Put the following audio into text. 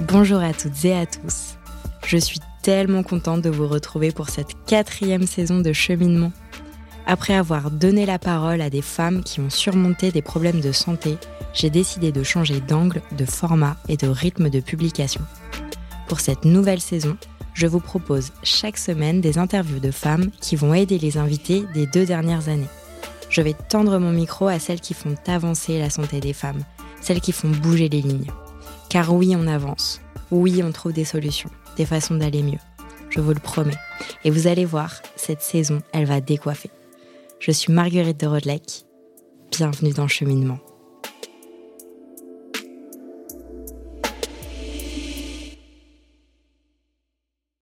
Bonjour à toutes et à tous. Je suis tellement contente de vous retrouver pour cette quatrième saison de cheminement. Après avoir donné la parole à des femmes qui ont surmonté des problèmes de santé, j'ai décidé de changer d'angle, de format et de rythme de publication. Pour cette nouvelle saison, je vous propose chaque semaine des interviews de femmes qui vont aider les invités des deux dernières années. Je vais tendre mon micro à celles qui font avancer la santé des femmes, celles qui font bouger les lignes. Car oui, on avance. Oui, on trouve des solutions, des façons d'aller mieux. Je vous le promets. Et vous allez voir, cette saison, elle va décoiffer. Je suis Marguerite de Rodelec. Bienvenue dans cheminement.